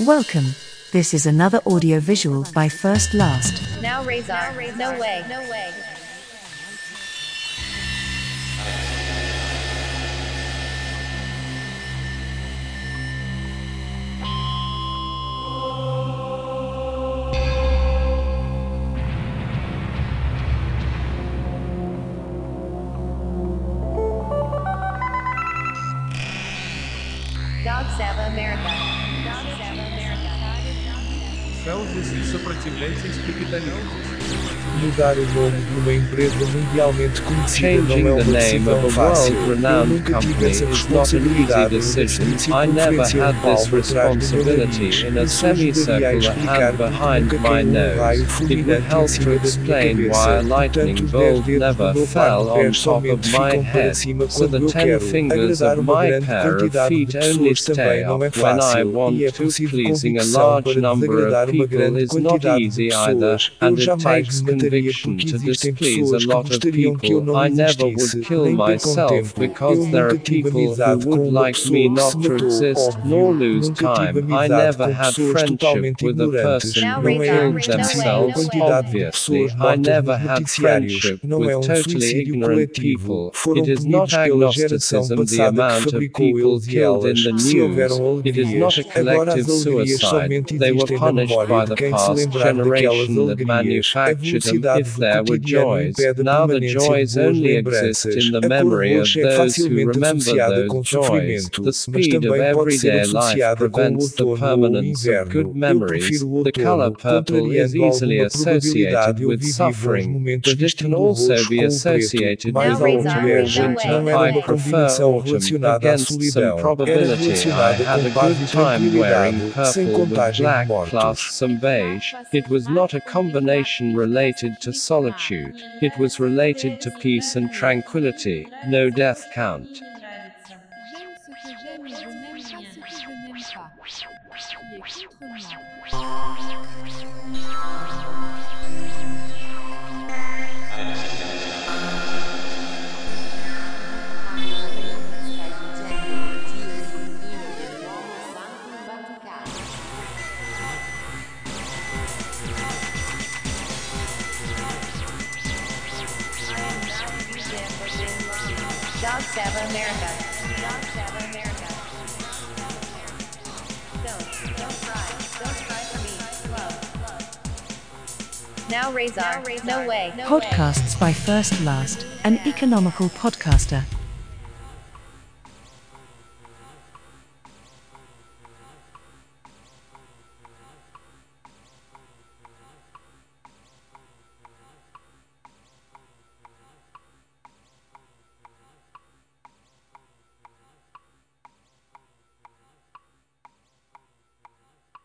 Welcome. This is another audio visual by First Last. Now Razor. No way. No way. Dog Sava America. Dog Sava America. Felves e sопроtivlenses capitalismo. Mudar o nome de uma empresa mundialmente conhecida Changing não é the uma name decisão of a fácil. Eu world-renowned nunca tive company essa is not an easy responsabilidade numa decision. semicircunferência I never had oval this por trás do meu responsibility nariz. in a Isso ajudaria a semicircular explicar hand porque behind nunca my caiu um raio nose. It would fulminante em help cima to da minha explain cabeça. why a lightning Portanto, os bolt dez dedos never do meu fell par de on pés top of somente my ficam para head, cima so quando the eu ten quero fingers agradar of uma my grande pair of quantidade de feet only pessoas também stay não é up when I fácil want e é to, preciso pleasing a convicção large para number desagradar of uma people is not easy either, and it takes conviction to displease a lot of gostariam que eu people. I never would kill myself because there are people who would like me not to exist nor lose time. I never com had friendship with a person who Razor, killed themselves, no way. quantidade de obviously. I never nos had friendship with é totally ignorant people. It is not punidos agnosticism the amount of people killed in the Se news. It is not a collective suicide. They were punished by de the quem se past lembrar daquelas generation that alegrias. A manufactured them velocidade if do there were cotidiano joys. impede a Now the permanência de joys boas only exist lembranças. in the A cor memory of é those who facilmente remember associada com those joys. sofrimento, The mas speed of também pode ser everyday life associada com o prevents the outono ou o permanence of inverno. good Eu memories. prefiro o The color outono, purple is contrariando easily alguma associated probabilidade eu with vivi bons suffering, momentos but it can vestindo also roxo be com associated preto, mais Now with autumn or winter. Não era I uma prefer combinação autumn relacionada à against some solidão. Era probability. I relacionada had com a paz good e time wearing tranquilidade, sem purple with contagem de black plus mortos. Some beige. It was not a combination related to solitude. It was related to peace and tranquility. No death count. Dog Sava America. Dog Sava America. Don't, don't cry. Don't cry for me. Love. Now Razor. No way. No way. Podcasts by First Last, an economical podcaster.